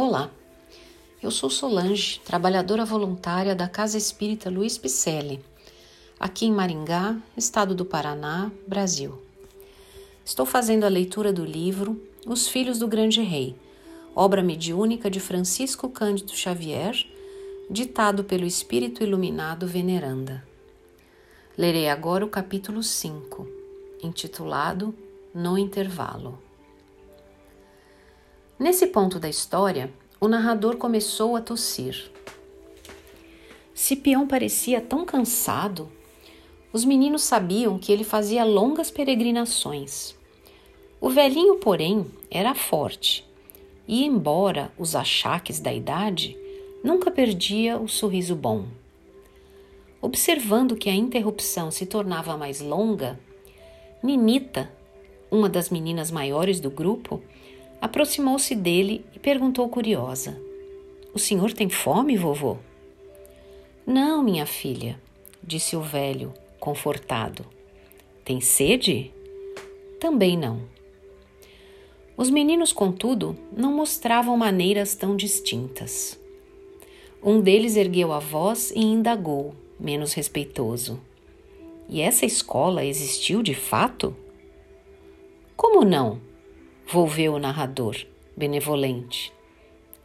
Olá, eu sou Solange, trabalhadora voluntária da Casa Espírita Luiz Picelli, aqui em Maringá, estado do Paraná, Brasil. Estou fazendo a leitura do livro Os Filhos do Grande Rei, obra mediúnica de Francisco Cândido Xavier, ditado pelo Espírito Iluminado Veneranda. Lerei agora o capítulo 5, intitulado No Intervalo. Nesse ponto da história, o narrador começou a tossir. Cipião parecia tão cansado. Os meninos sabiam que ele fazia longas peregrinações. O velhinho, porém, era forte e, embora os achaques da idade, nunca perdia o sorriso bom. Observando que a interrupção se tornava mais longa, Ninita, uma das meninas maiores do grupo, aproximou-se dele e perguntou curiosa: O senhor tem fome, vovô? Não, minha filha, disse o velho, confortado. Tem sede? Também não. Os meninos, contudo, não mostravam maneiras tão distintas. Um deles ergueu a voz e indagou, menos respeitoso: E essa escola existiu de fato? Como não? Volveu o narrador, benevolente.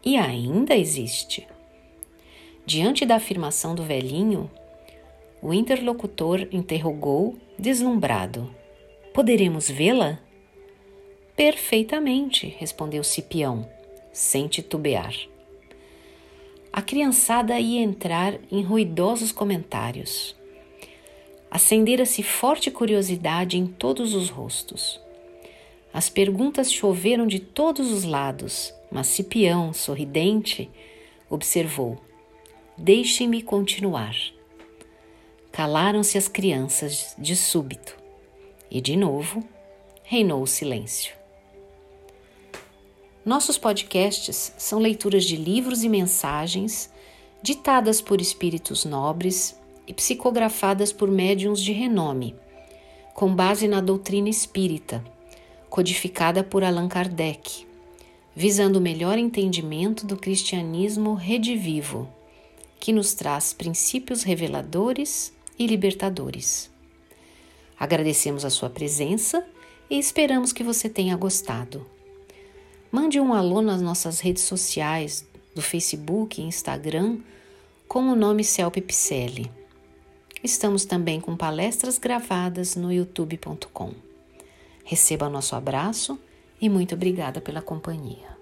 E ainda existe. Diante da afirmação do velhinho, o interlocutor interrogou, deslumbrado: Poderemos vê-la? Perfeitamente, respondeu Cipião, sem titubear. A criançada ia entrar em ruidosos comentários. Acendera-se forte curiosidade em todos os rostos. As perguntas choveram de todos os lados, mas Cipião, sorridente, observou: Deixe-me continuar. Calaram-se as crianças de súbito e, de novo, reinou o silêncio. Nossos podcasts são leituras de livros e mensagens ditadas por espíritos nobres e psicografadas por médiums de renome, com base na doutrina espírita codificada por Allan Kardec, visando o melhor entendimento do cristianismo redivivo, que nos traz princípios reveladores e libertadores. Agradecemos a sua presença e esperamos que você tenha gostado. Mande um alô nas nossas redes sociais do Facebook e Instagram com o nome Celpe Picelli. Estamos também com palestras gravadas no youtube.com. Receba nosso abraço e muito obrigada pela companhia.